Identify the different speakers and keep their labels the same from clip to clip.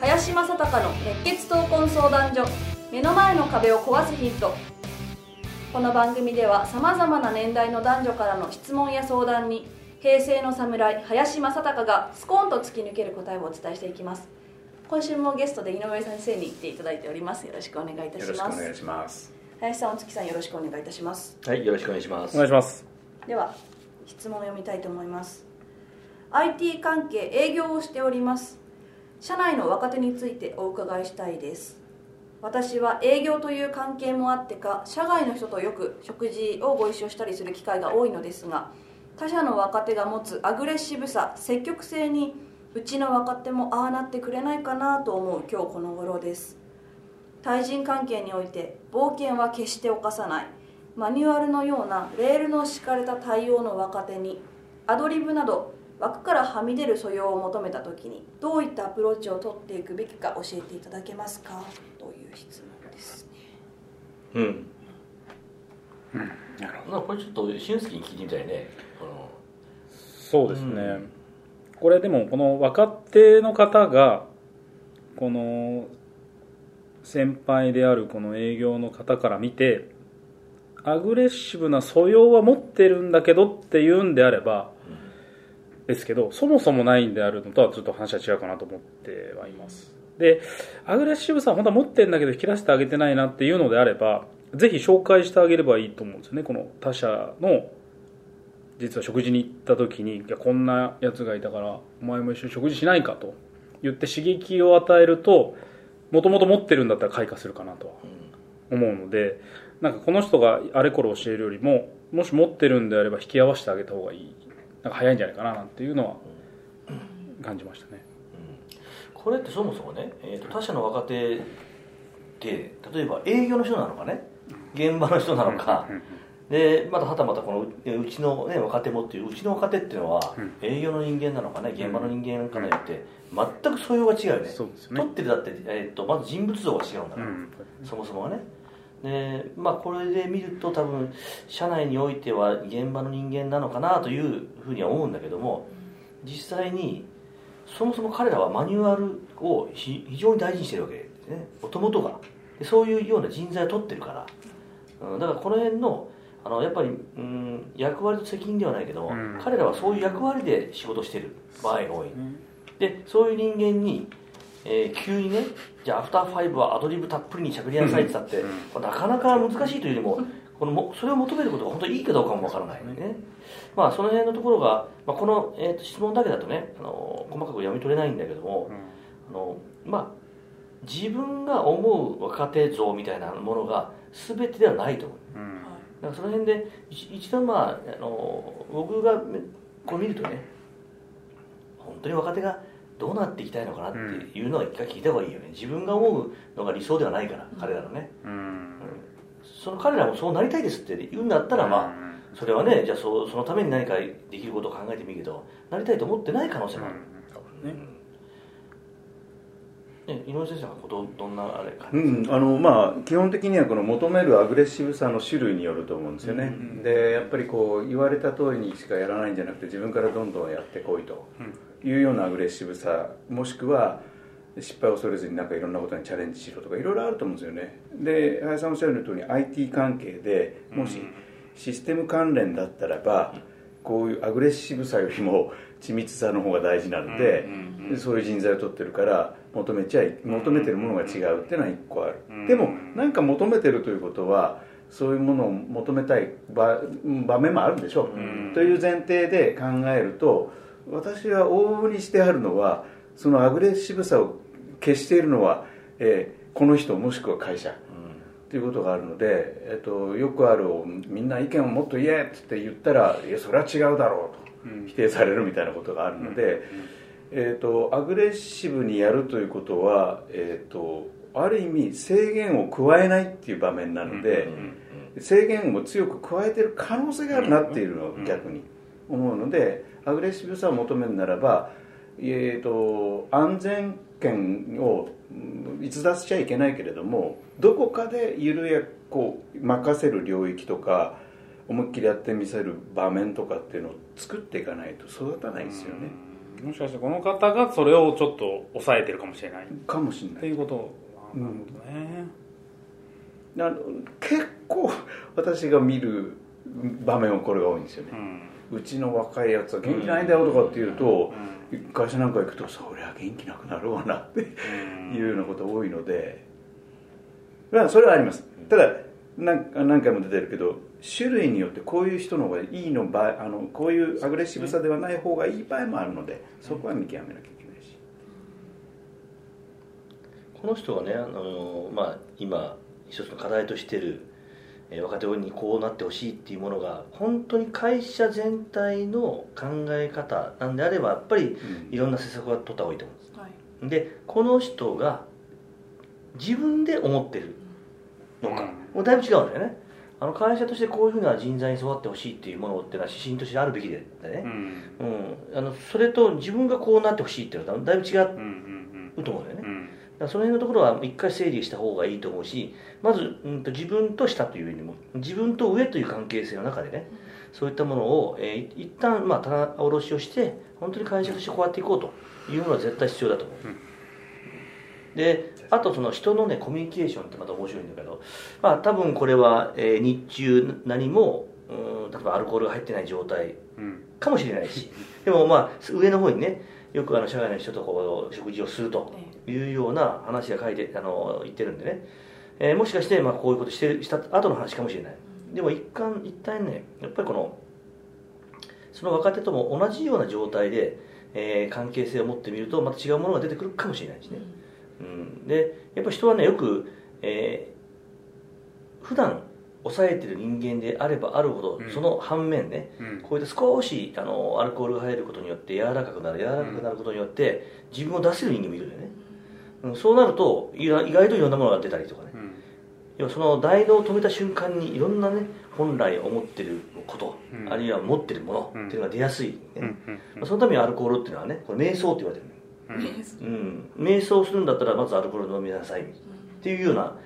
Speaker 1: 林正孝の熱血闘魂相談所目の前の壁を壊すヒント。
Speaker 2: この番組ではさまざまな年代の男女からの質問や相談に平成の侍林正孝がスコーンと突き抜ける答えをお伝えしていきます。今週もゲストで井上先生に来ていただいております。よろしくお願いいたし
Speaker 3: よろしく
Speaker 2: ます
Speaker 3: お願いします。
Speaker 2: 林さんお月さんよろしくお願いいたします。
Speaker 4: はい、よろしくお願いします。
Speaker 3: お願いします。
Speaker 2: では質問を読みたいと思います。IT 関係営業をしております社内の若手についてお伺いしたいです。私は営業という関係もあってか社外の人とよく食事をご一緒したりする機会が多いのですが他社の若手が持つアグレッシブさ積極性にうちの若手もああなってくれないかなと思う今日この頃です。対人関係において冒険は決して犯さない。マニュアルのようなレールの敷かれた対応の若手にアドリブなど枠からはみ出る素養を求めた時にどういったアプローチを取っていくべきか教えていただけますか？という質問ですね
Speaker 4: うん。
Speaker 3: なるほ
Speaker 4: まあこれちょっと俊介に聞いてみたいね。この
Speaker 3: そうですね。これでもこの若手の方がこの先輩であるこの営業の方から見てアグレッシブな素養は持ってるんだけどっていうんであればですけどそもそもないんであるのとはちょっと話は違うかなと思ってはいます。でアグレッシブさ本当は持ってんだけど引き出してあげてないなっていうのであればぜひ紹介してあげればいいと思うんですよね。この他社の実は食事に行った時にいやこんなやつがいたからお前も一緒に食事しないかと言って刺激を与えるともともと持ってるんだったら開花するかなとは思うのでなんかこの人があれこれ教えるよりももし持ってるんであれば引き合わせてあげた方がいいなんか早いんじゃないかななんていうのは感じましたね。
Speaker 4: これってそもそもね、えー、と他社の若手って例えば営業の人なのかね、現場の人なのか。でまたはたまたこのううちの、ね、若手もっていううちの若手っていうのは営業の人間なのかね？現場の人間かによって全く素養が違うよね。
Speaker 3: そうですよね。
Speaker 4: 取ってるだって、えー、とまず人物像が違うんだから、
Speaker 3: うん。
Speaker 4: そもそもはねでまあこれで見ると多分社内においては現場の人間なのかなというふうには思うんだけども実際にそもそも彼らはマニュアルをひ非常に大事にしてるわけですね。もともとが。でそういうような人材を取ってるから、うん、だからこの辺のあのやっぱり、うん、役割と責任ではないけども、
Speaker 3: うん。
Speaker 4: 彼らはそういう役割で仕事してる場合が多い、でそういう人間に、えー急にねじゃあアフターファイブはアドリブたっぷりにしゃべりなさいって言ったって、なかなか難しいというよりもこのもそれを求めることが本当にいいかどうかもわからないね。まあその辺のところが、まあ、この、えーと質問だけだとねあの細かく読み取れないんだけども、あのまあ自分が思う若手像みたいなものが全てではないと思う。
Speaker 3: うん。
Speaker 4: だからその辺で一一度まああの僕がこう見るとね本当に若手がどうなっていきたいのかなっていうのは一回聞いた方がいいよね。自分が思うのが理想ではないから彼らのね。
Speaker 3: うん。
Speaker 4: その彼らもそうなりたいですって言うんだったらまあそれはねじゃあそそのために何かできることを考えてみるけどなりたいと思ってない可能性もある、
Speaker 3: ね。
Speaker 4: ね、井上先生はどどんなあれか、
Speaker 5: うん、あのまあ基本的にはこの求めるアグレッシブさの種類によると思うんですよね、でやっぱりこう言われた通りにしかやらないんじゃなくて自分からどんどんやってこいというようなアグレッシブさもしくは失敗を恐れずになんかいろんなことにチャレンジしろとかいろいろあると思うんですよね。で林さんおっしゃる通り IT 関係でもしシステム関連だったらばこういうアグレッシブさよりも緻密さの方が大事なので、でそういう人材を取ってるから求めちゃい求めてるものが違うっていうのは一個ある、でも何か求めてるということはそういうものを求めたい場場面もあるんでしょう、という前提で考えると私は往々にしてあるのはそのアグレッシブさを消しているのは、えーこの人もしくは会社、ということがあるので、えっと、よくあるみんな意見をもっと言えって言ったらいやそれは違うだろうと否定されるみたいなことがあるので、えーと、アグレッシブにやるということは、えーと、ある意味制限を加えないっていう場面なので、制限を強く加えてる可能性があるなっていうのを逆に思うのでアグレッシブさを求めるならば、えーと、安全権を逸脱しちゃいけないけれどもどこかで緩やこう任せる領域とか思いっきりやってみせる場面とかっていうのを作っていかないと育たないんですよね。
Speaker 3: もしかしてこの方がそれをちょっと抑えてるかもしれない。
Speaker 5: かもしれない。
Speaker 3: っていうこと。なるほどね、
Speaker 5: うん、結構私が見る場面はこれが多いんですよね、うん、ちの若いやつは元気ないんだよとかっていうと、うん、会社なんか行くとそりゃ元気なくなるわなっていうようなこと多いので、まあ、それはあります。ただ何何回も出てるけど種類によってこういう人の方がいいの場合あのこういうアグレッシブさではない方がいい場合もあるのでそこは見極めなきゃいけないし。
Speaker 4: この人がねあの、まあ、今一つの課題としてる、えー、若手にこうなってほしいっていうものが本当に会社全体の考え方なんであればやっぱりいろんな施策は取った方がいいと思うんです、はい、でこの人が自分で思ってるのか、もうだいぶ違うんだよね。あの会社としてこういうふうな人材に育ってほしいっていうものっていうのは指針としてあるべきでね、うん、うん、あのそれと自分がこうなってほしいっていうのはだいぶ違うと思うんだよね、その辺のところは一回整理した方がいいと思うしまず、うん、と自分と下というよりも自分と上という関係性の中でねそういったものを、えー、一旦まあ棚卸しをして本当に会社としてこうやっていこうというのは絶対必要だと思う、うん。であとその人のねコミュニケーションってまた面白いんだけど、まあ、多分これは、えー、日中何もうん例えばアルコールが入ってない状態かもしれないし、でもまあ上の方にねよくあの社外の人とこう食事をするというような話が書いてあの言ってるんでね、えー、もしかしてまあこういうことしてした後の話かもしれない。でも一貫一旦ねやっぱりこのその若手とも同じような状態で、えー、関係性を持ってみるとまた違うものが出てくるかもしれないしね、うん。うん、でやっぱ人はねよく、えー、普段抑えてる人間であればあるほど、うん、その反面ね、うん、こうやって少しあのアルコールが入ることによって柔らかくなる柔らかくなることによって、自分を出せる人間もいるんだよね、うん、そうなると意外といろんなものが出たりとかね、要はその大脳を止めた瞬間にいろんなね本来思ってること、あるいは持ってるものっていうのが出やすい、ね。まあ、そのためにアルコールっていうのはねこれ瞑想って言われてるうん、瞑想するんだったらまずアルコール飲みなさいっていうような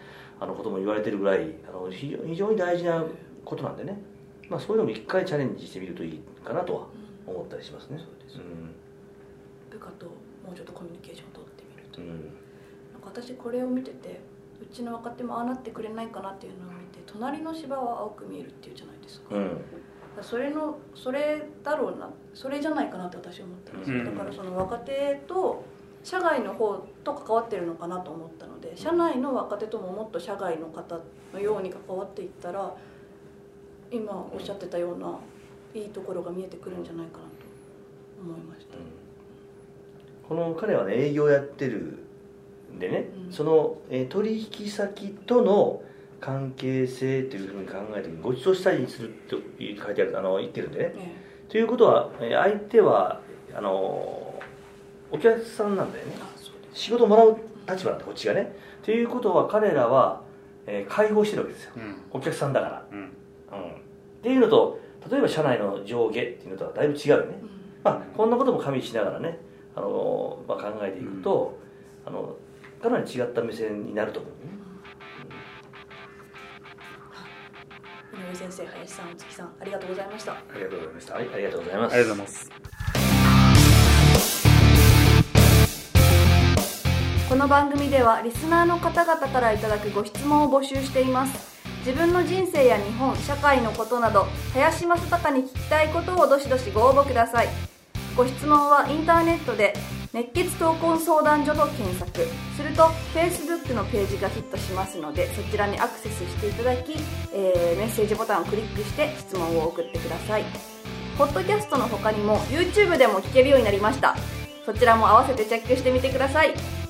Speaker 4: あのことも言われてるぐらいあの非常に大事なことなんでね、まあ、そういうのも一回チャレンジしてみるといいかなとは思ったりしますね、そうです、うん、
Speaker 2: 部下ともうちょっとコミュニケーションを取ってみると、うん、なんか私これを見ててうちの若手もああなってくれないかなっていうのを見て隣の芝は青く見えるっていうじゃないですか、うん。それのそれだろうなそれじゃないかなって私は思ったんですよ、だからその若手と社外の方と関わってるのかなと思ったので社内の若手とももっと社外の方のように関わっていったら今おっしゃってたようないいところが見えてくるんじゃないかなと思いました、
Speaker 4: この彼はね営業やってるんでね、うん、その、え取引先との関係性というふうに考えてご馳走したりすると書いてあるあの言ってるんでね、ええ。ということは相手はあのお客さんなんだよね。仕事もらう立場なんでこっちがね。ということは彼らは、えー、解放してるわけですよ、うん、お客さんだから、うん、うん、っていうのと例えば社内の上下っていうのとはだいぶ違うよね、うん、まあ、こんなことも加味しながらねあの、まあ、考えていくと、あのかなり違った目線になると思うね。
Speaker 2: 井上先生林さん月さんありがとうございました。あ
Speaker 4: りがとうございました。はいありがとうございます。
Speaker 3: ありがとうございます
Speaker 2: この番組ではリスナーの方々からいただくご質問を募集しています。自分の人生や日本社会のことなど林正孝に聞きたいことをどしどしご応募ください。ご質問はインターネットで熱血闘魂相談所と検索。すると Facebook のページがヒットしますのでそちらにアクセスしていただき、えー、メッセージボタンをクリックして質問を送ってください。ポッドキャストの他にも YouTube でも聞けるようになりました。そちらも合わせてチェックしてみてください。